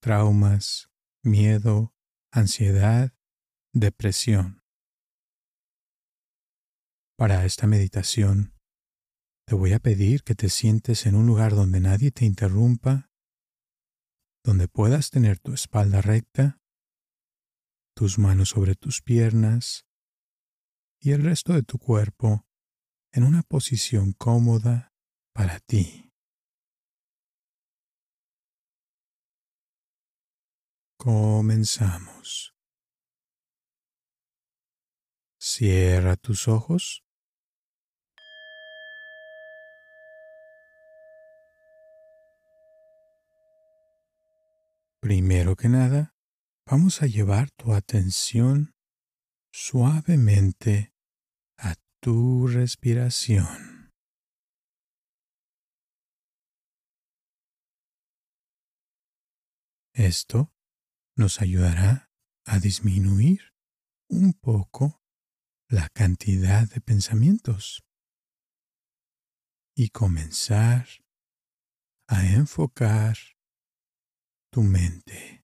traumas, miedo, ansiedad, depresión. Para esta meditación, te voy a pedir que te sientes en un lugar donde nadie te interrumpa, donde puedas tener tu espalda recta, tus manos sobre tus piernas y el resto de tu cuerpo en una posición cómoda para ti. Comenzamos. Cierra tus ojos. Primero que nada, vamos a llevar tu atención suavemente a tu respiración. Esto nos ayudará a disminuir un poco la cantidad de pensamientos y comenzar a enfocar tu mente.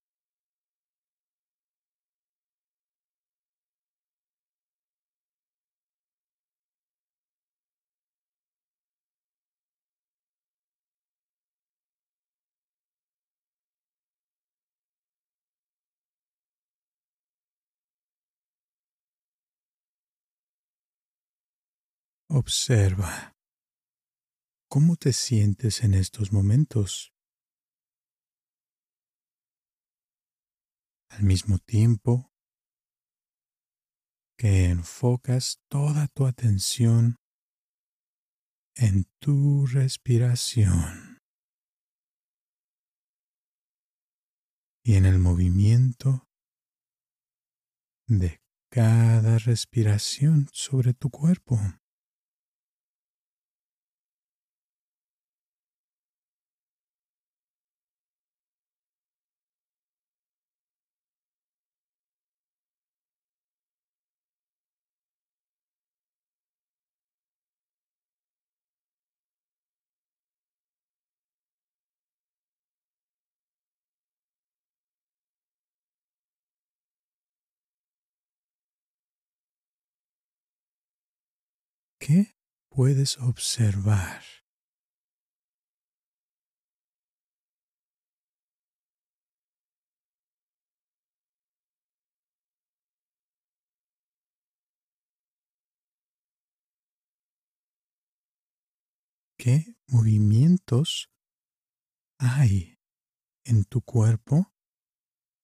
Observa cómo te sientes en estos momentos. Al mismo tiempo que enfocas toda tu atención en tu respiración y en el movimiento de cada respiración sobre tu cuerpo. Puedes observar? ¿Qué movimientos hay en tu cuerpo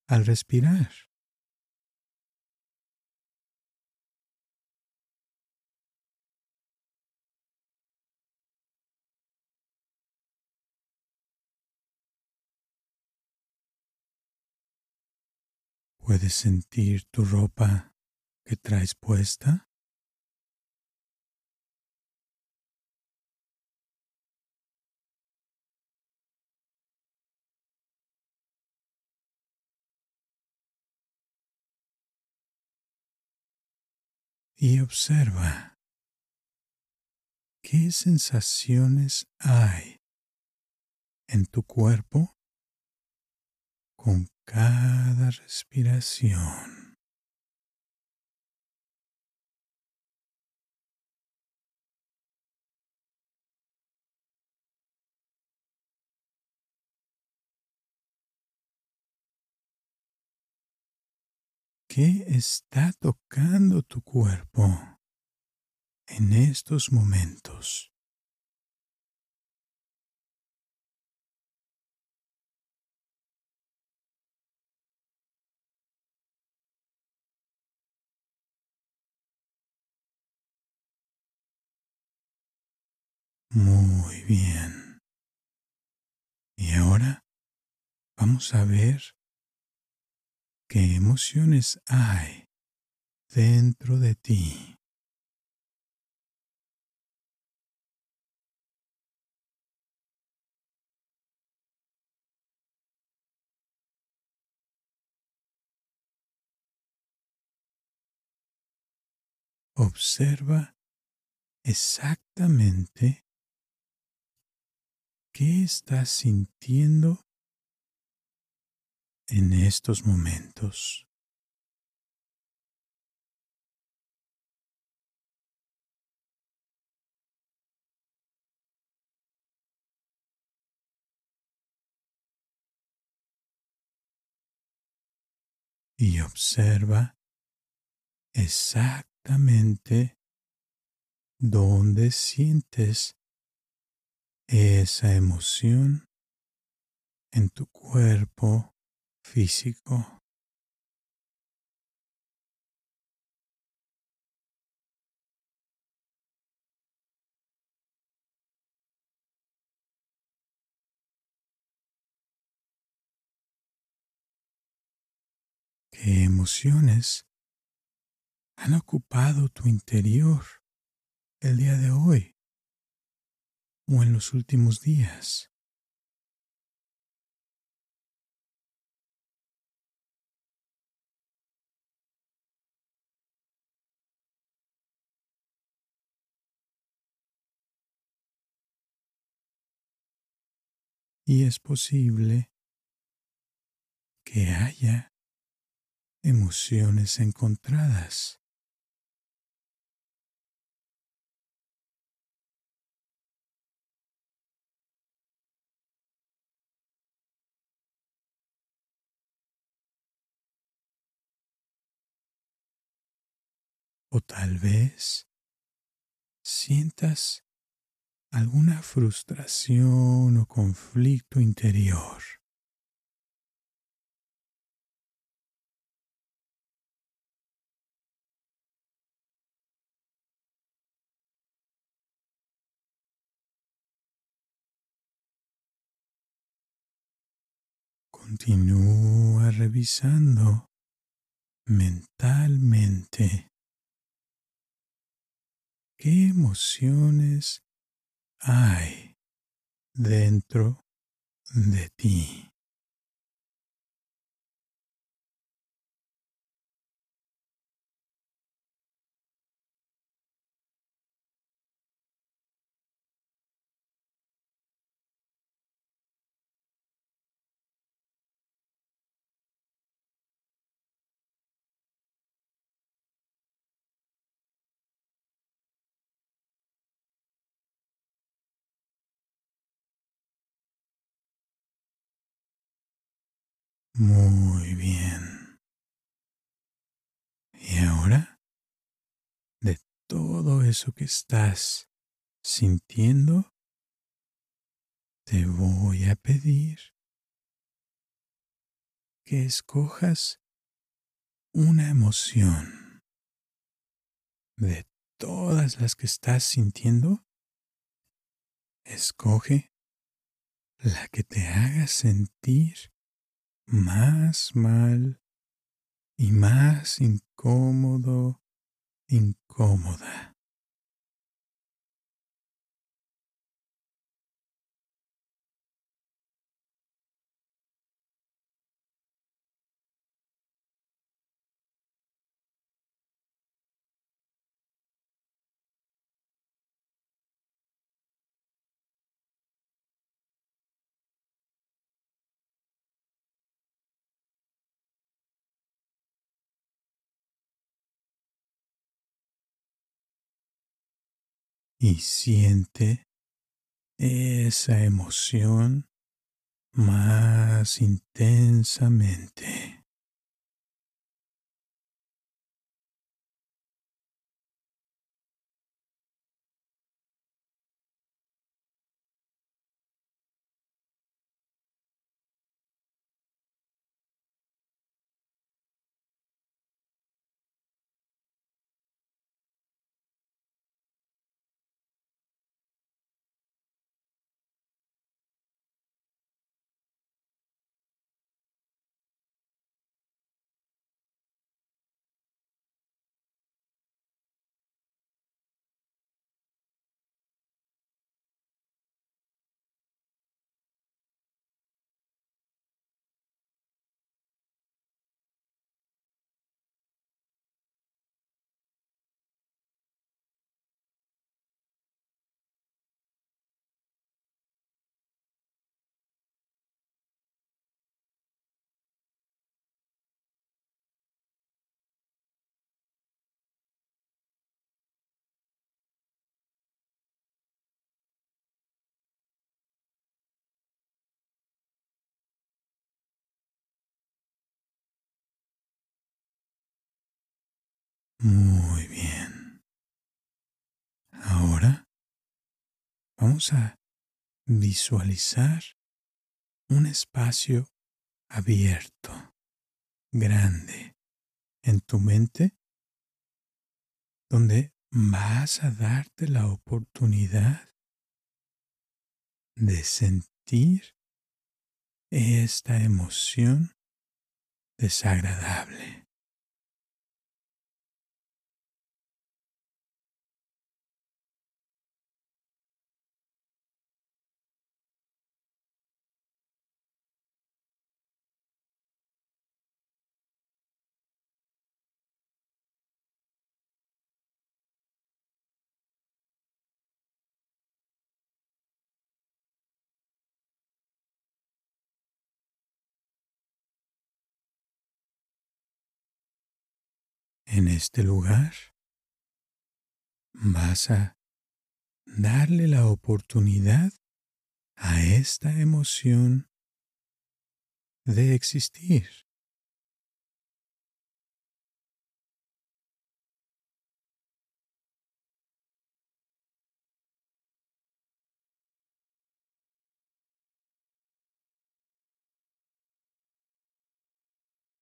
al respirar? ¿Puedes sentir tu ropa que traes puesta? Y observa qué sensaciones hay en tu cuerpo con cada respiración. ¿Qué está tocando tu cuerpo en estos momentos? Muy bien. Y ahora vamos a ver qué emociones hay dentro de ti. Observa exactamente qué estás sintiendo en estos momentos. Y observa exactamente dónde sientes esa emoción en tu cuerpo físico. ¿Qué emociones han ocupado tu interior el día de hoy o en los últimos días? y es posible que haya emociones encontradas. O tal vez sientas alguna frustración o conflicto interior. Continúa revisando mentalmente qué emociones hay dentro de ti. Muy bien. Y ahora, de todo eso que estás sintiendo, te voy a pedir que escojas una emoción de todas las que estás sintiendo. Escoge la que te haga sentir más mal y más incómodo, incómoda. Y siente esa emoción más intensamente. Muy bien. Ahora vamos a visualizar un espacio abierto, grande, en tu mente, donde vas a darte la oportunidad de sentir esta emoción desagradable. En este lugar, vas a darle la oportunidad a esta emoción de existir.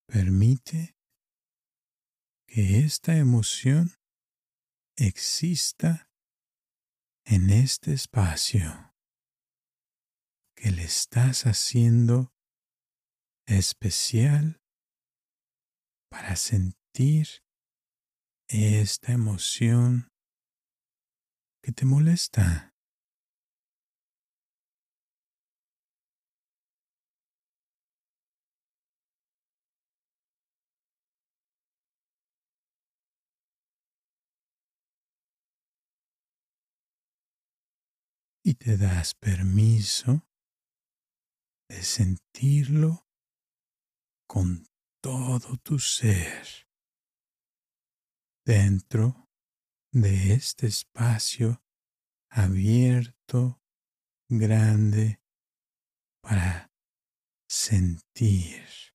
Permite que esta emoción exista en este espacio que le estás haciendo especial para sentir esta emoción que te molesta. Y te das permiso de sentirlo con todo tu ser dentro de este espacio abierto, grande, para sentir.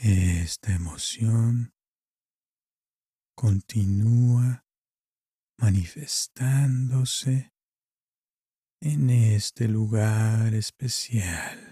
Esta emoción continúa manifestándose en este lugar especial.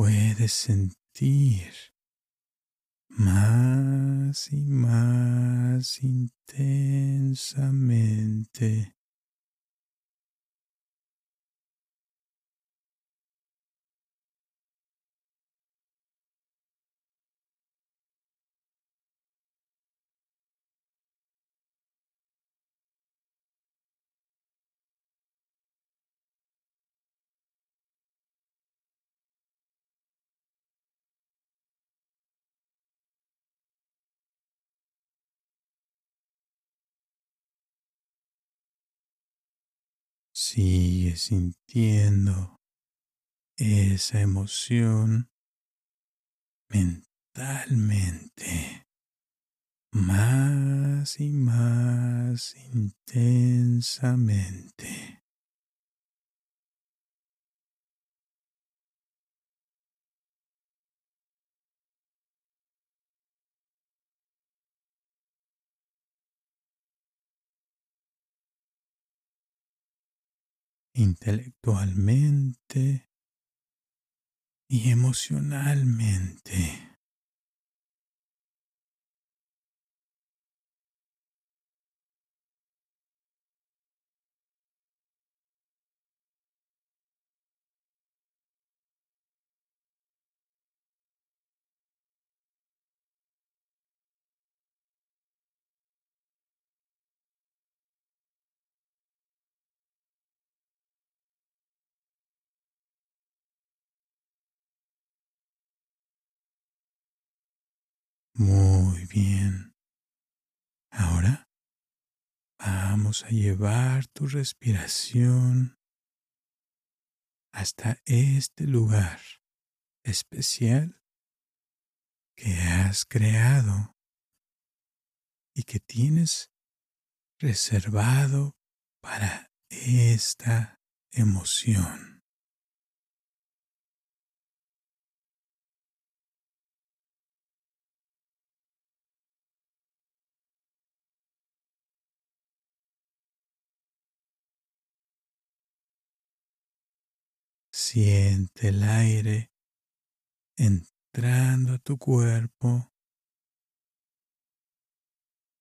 Puedes sentir más y más intensamente. Sigue sintiendo esa emoción mentalmente más y más intensamente. Intelectualmente y emocionalmente. Muy bien. Ahora vamos a llevar tu respiración hasta este lugar especial que has creado y que tienes reservado para esta emoción. Siente el aire entrando a tu cuerpo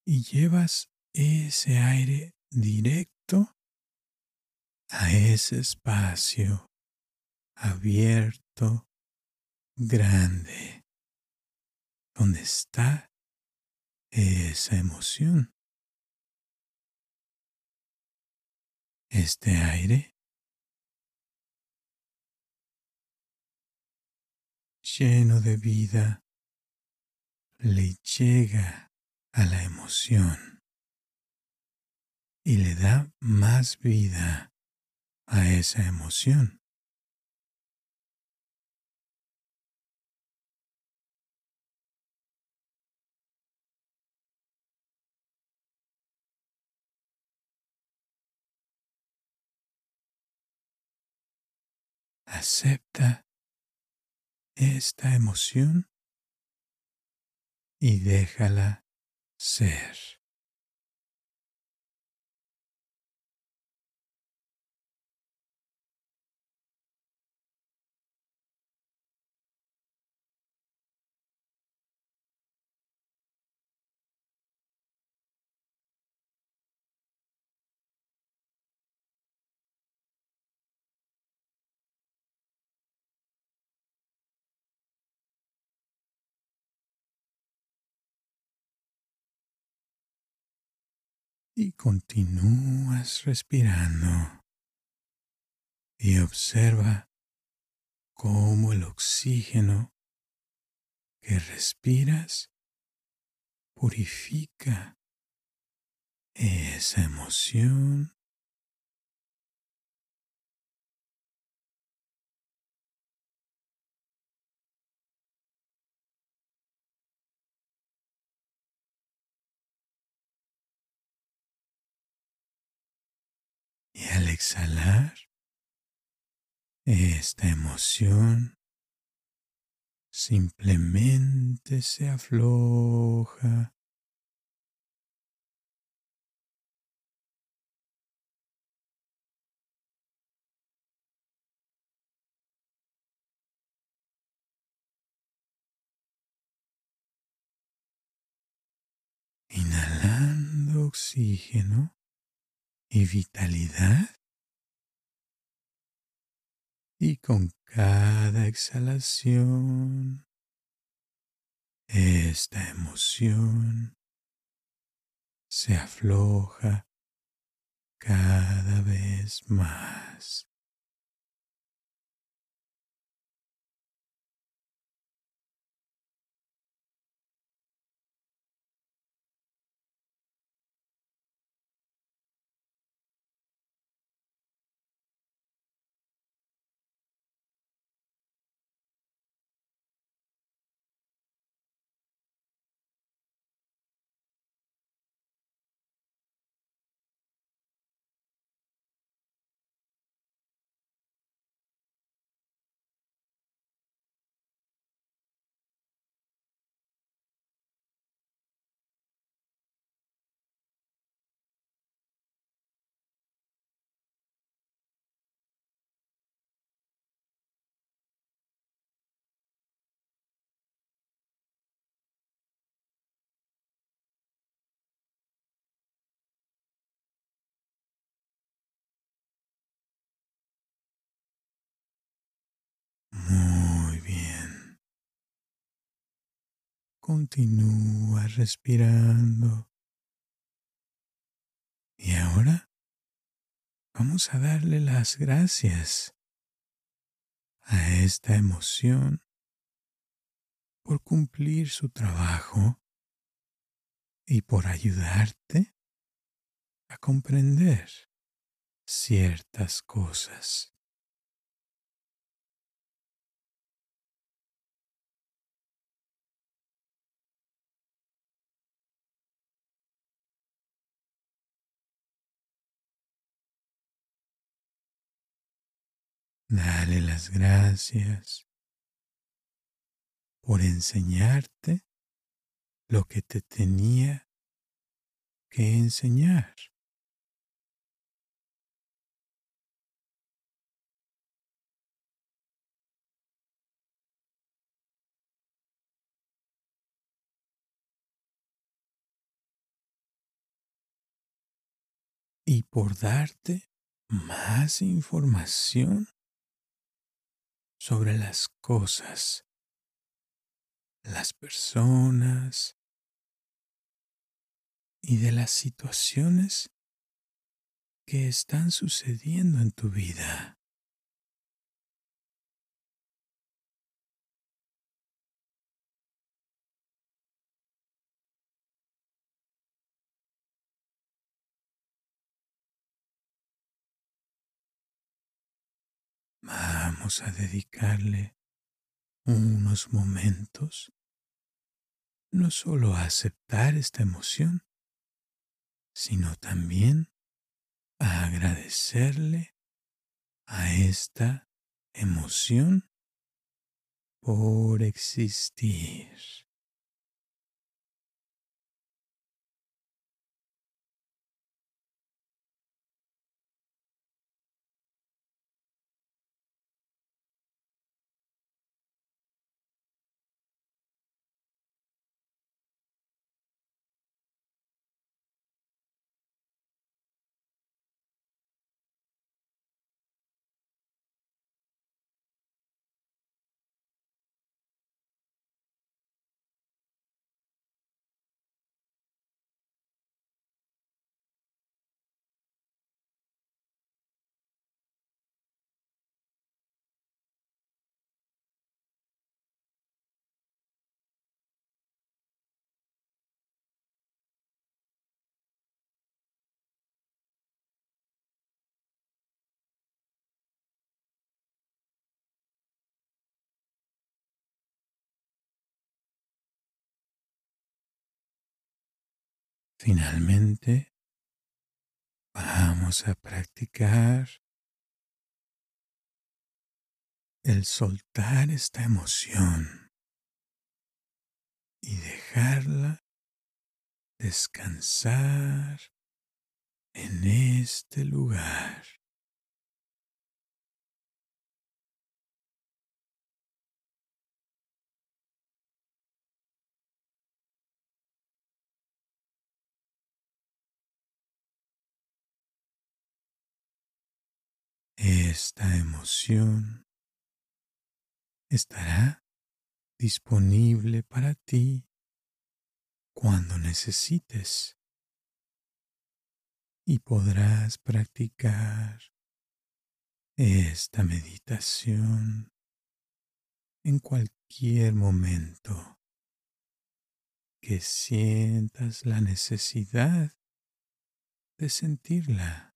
y llevas ese aire directo a ese espacio abierto, grande, donde está esa emoción. Este aire lleno de vida le llega a la emoción y le da más vida a esa emoción. Acepta esta emoción y déjala ser. Y continúas respirando y observa cómo el oxígeno que respiras purifica esa emoción al exhalar esta emoción, simplemente se afloja. Inhalando oxígeno y vitalidad. Y con cada exhalación, esta emoción se afloja cada vez más. Continúa respirando. Y ahora vamos a darle las gracias a esta emoción por cumplir su trabajo y por ayudarte a comprender ciertas cosas. Dale las gracias por enseñarte lo que te tenía que enseñar. y por darte más información sobre las cosas, las personas y de las situaciones que están sucediendo en tu vida. A dedicarle unos momentos no solo a aceptar esta emoción, sino también a agradecerle a esta emoción por existir. Finalmente, vamos a practicar el soltar esta emoción y dejarla descansar en este lugar. Esta emoción estará disponible para ti cuando necesites y podrás practicar esta meditación en cualquier momento que sientas la necesidad de sentirla.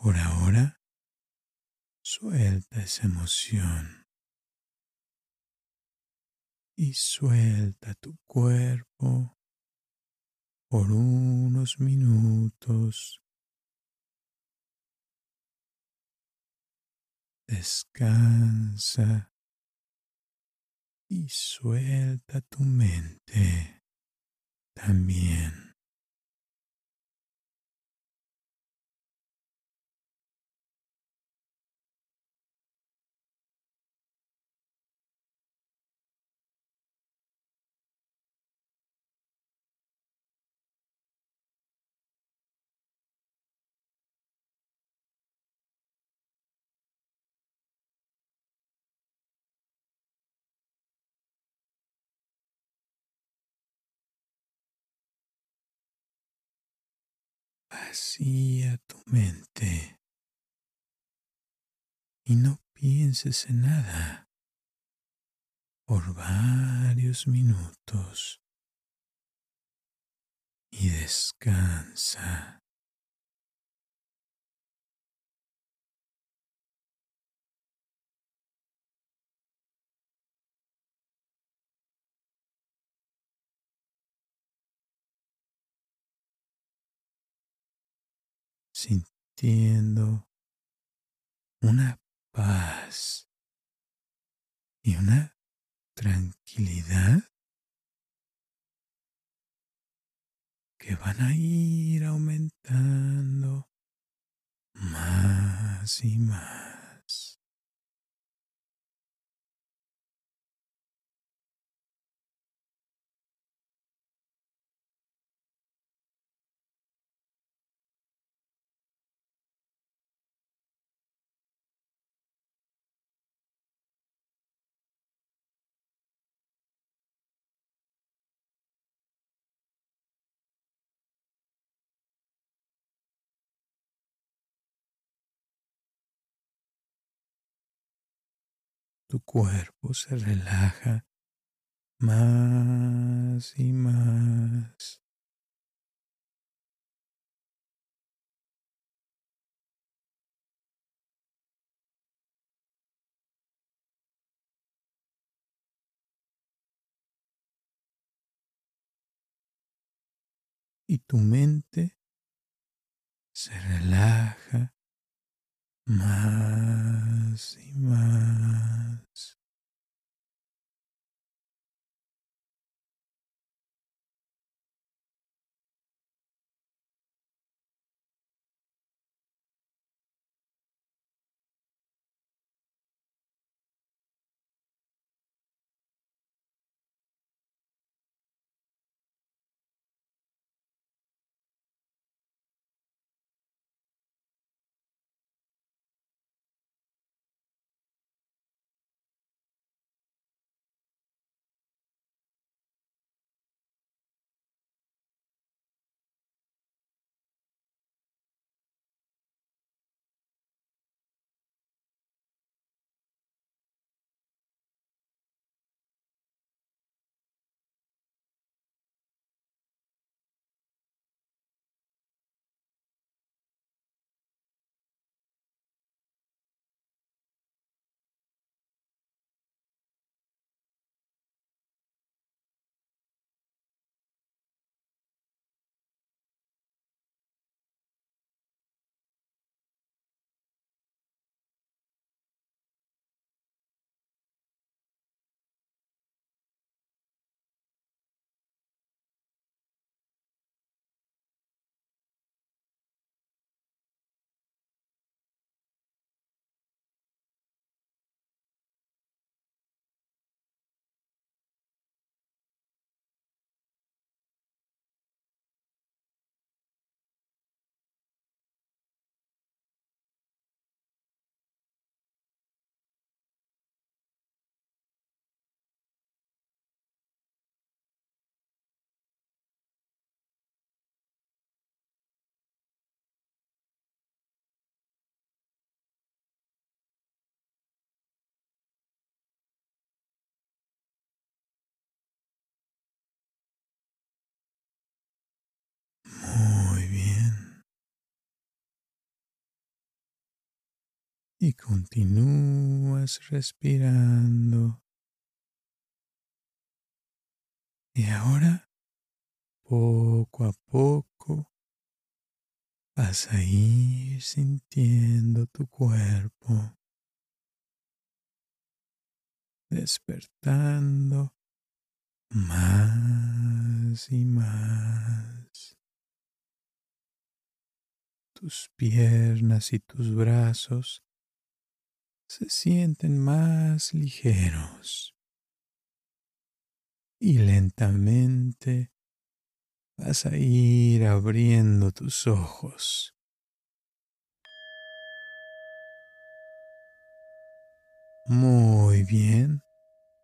Por ahora, suelta esa emoción y suelta tu cuerpo por unos minutos. Descansa y suelta tu mente también. Vacía tu mente. Y no pienses en nada. Por varios minutos. Y descansa. Sintiendo una paz y una tranquilidad que van a ir aumentando más y más. Tu cuerpo se relaja más y más. Y tu mente se relaja más Y continúas respirando. Y ahora, poco a poco, vas a ir sintiendo tu cuerpo, despertando más y más. Tus piernas y tus brazos se sienten más ligeros y lentamente vas a ir abriendo tus ojos. Muy bien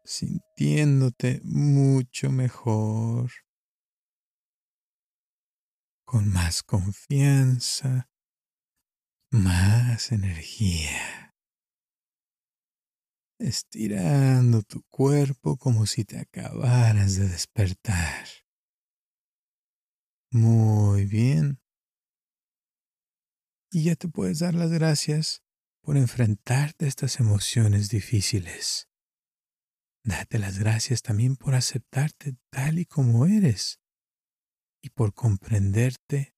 sintiéndote mucho mejor, con más confianza, más energía. Estirando tu cuerpo como si te acabaras de despertar. Muy bien. Y ya te puedes dar las gracias por enfrentarte a estas emociones difíciles. Date las gracias también por aceptarte tal y como eres y por comprenderte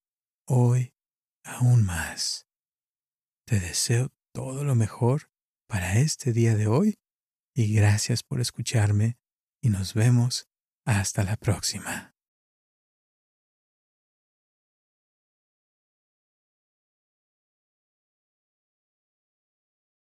hoy aún más. Te deseo todo lo mejor para este día de hoy y gracias por escucharme y nos vemos hasta la próxima.